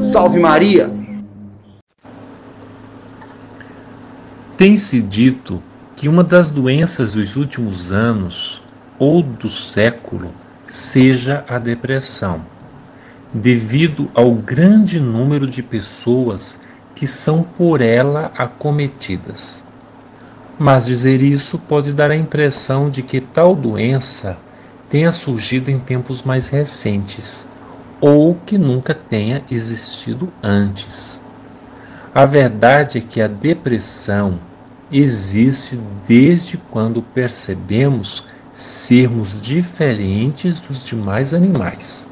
Salve Maria! Tem-se dito que uma das doenças dos últimos anos ou do século seja a depressão, devido ao grande número de pessoas que são por ela acometidas. Mas dizer isso pode dar a impressão de que tal doença tenha surgido em tempos mais recentes ou que nunca tenha existido antes. A verdade é que a depressão existe desde quando percebemos sermos diferentes dos demais animais.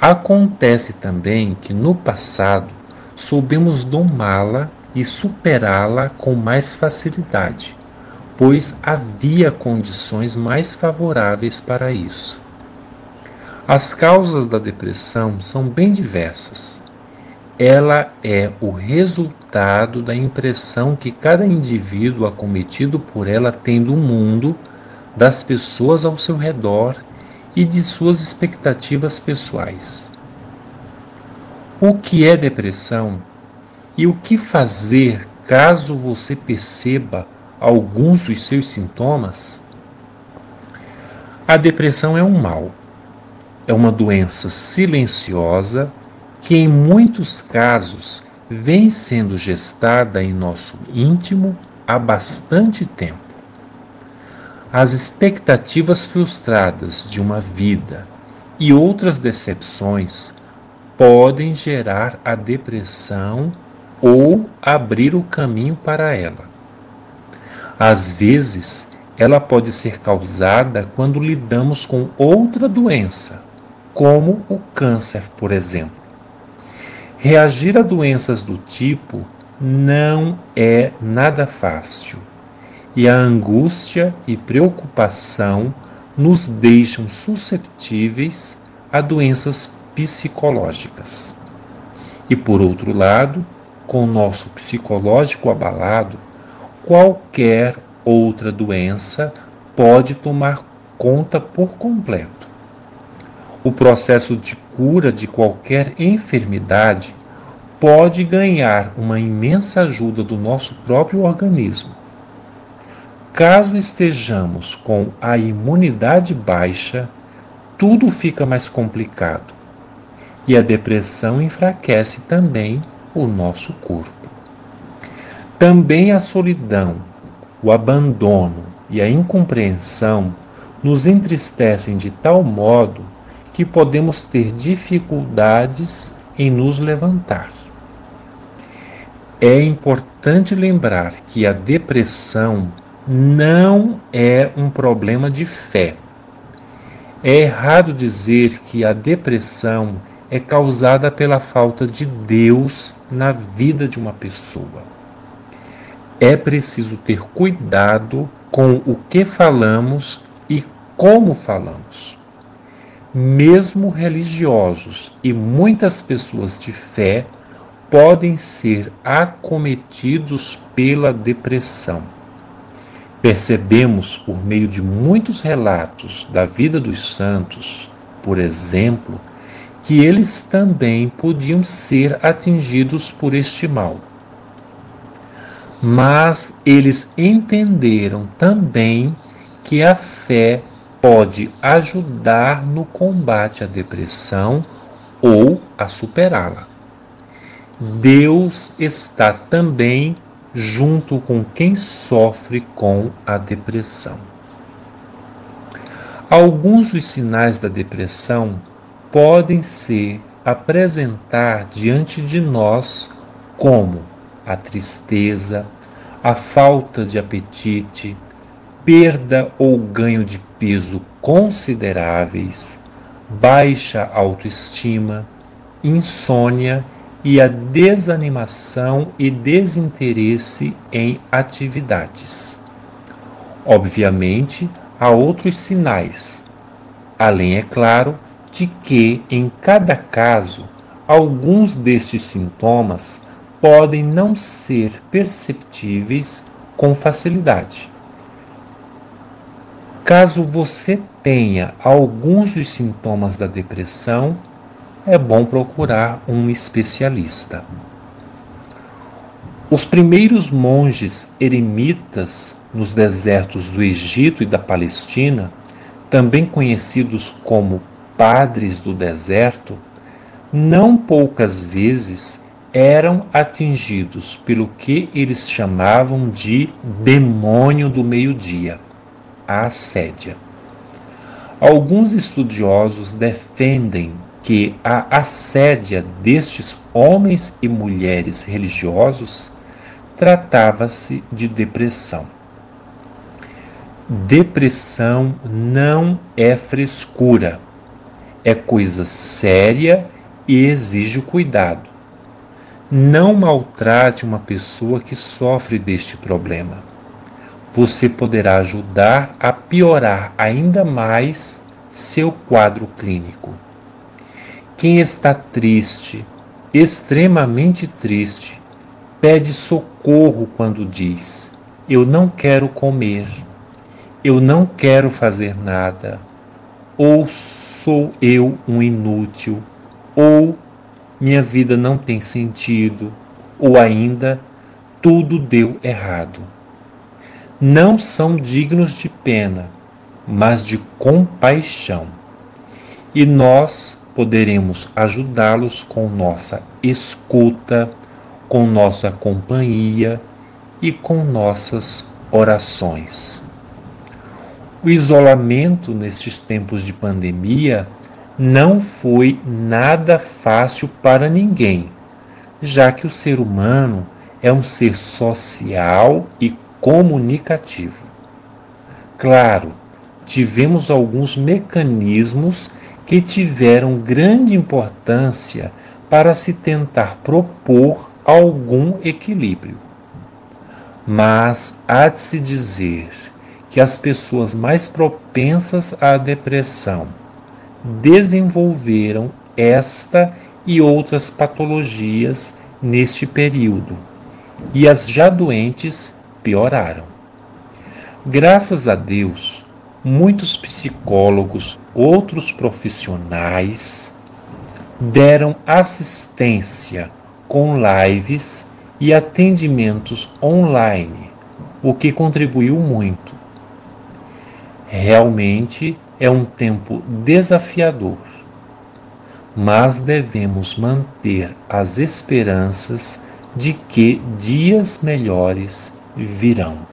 Acontece também que no passado soubemos domá-la e superá-la com mais facilidade pois havia condições mais favoráveis para isso. As causas da depressão são bem diversas. Ela é o resultado da impressão que cada indivíduo acometido por ela tem do mundo, das pessoas ao seu redor e de suas expectativas pessoais. O que é depressão e o que fazer caso você perceba alguns dos seus sintomas, a depressão é um mal. É uma doença silenciosa que, em muitos casos, vem sendo gestada em nosso íntimo há bastante tempo. As expectativas frustradas de uma vida e outras decepções podem gerar a depressão ou abrir o caminho para ela. Às vezes, ela pode ser causada quando lidamos com outra doença, como o câncer, por exemplo. Reagir a doenças do tipo não é nada fácil, e a angústia e preocupação nos deixam susceptíveis a doenças psicológicas. E por outro lado, com o nosso psicológico abalado, qualquer outra doença pode tomar conta por completo. O processo de cura de qualquer enfermidade pode ganhar uma imensa ajuda do nosso próprio organismo. Caso estejamos com a imunidade baixa, tudo fica mais complicado e a depressão enfraquece também o nosso corpo. Também a solidão, o abandono e a incompreensão nos entristecem de tal modo que podemos ter dificuldades em nos levantar. É importante lembrar que a depressão não é um problema de fé. É errado dizer que a depressão é causada pela falta de Deus na vida de uma pessoa é preciso ter cuidado com o que falamos e como falamos. Mesmo religiosos e muitas pessoas de fé podem ser acometidos pela depressão. Percebemos por meio de muitos relatos da vida dos santos, por exemplo, que eles também podiam ser atingidos por este mal mas eles entenderam também que a fé pode ajudar no combate à depressão ou a superá-la. Deus está também junto com quem sofre com a depressão. Alguns dos sinais da depressão podem se apresentar diante de nós como a tristeza, a falta de apetite, perda ou ganho de peso consideráveis, baixa autoestima, insônia e a desanimação e desinteresse em atividades. Obviamente, há outros sinais, além, é claro, de que, em cada caso, alguns destes sintomas podem não ser perceptíveis com facilidade. Caso você tenha alguns dos sintomas da depressão, é bom procurar um especialista. Os primeiros monges eremitas nos desertos do Egito e da Palestina, também conhecidos como padres do deserto, não poucas vezes eram atingidos pelo que eles chamavam de demônio do meio-dia, a assédia. Alguns estudiosos defendem que a assédia destes homens e mulheres religiosos tratava-se de depressão. Depressão não é frescura, é coisa séria e exige cuidado. Não maltrate uma pessoa que sofre deste problema. Você poderá ajudar a piorar ainda mais seu quadro clínico. Quem está triste, extremamente triste, pede socorro quando diz: Eu não quero comer, eu não quero fazer nada, ou sou eu um inútil, ou minha vida não tem sentido, ou ainda tudo deu errado. Não são dignos de pena, mas de compaixão. E nós poderemos ajudá-los com nossa escuta, com nossa companhia e com nossas orações. O isolamento nestes tempos de pandemia não foi nada fácil para ninguém, já que o ser humano é um ser social e comunicativo. Claro, tivemos alguns mecanismos que tiveram grande importância para se tentar propor algum equilíbrio. Mas há de se dizer que as pessoas mais propensas à depressão desenvolveram esta e outras patologias neste período, e as já doentes pioraram. Graças a Deus, muitos psicólogos, outros profissionais deram assistência com lives e atendimentos online, o que contribuiu muito. Realmente é um tempo desafiador, mas devemos manter as esperanças de que dias melhores virão.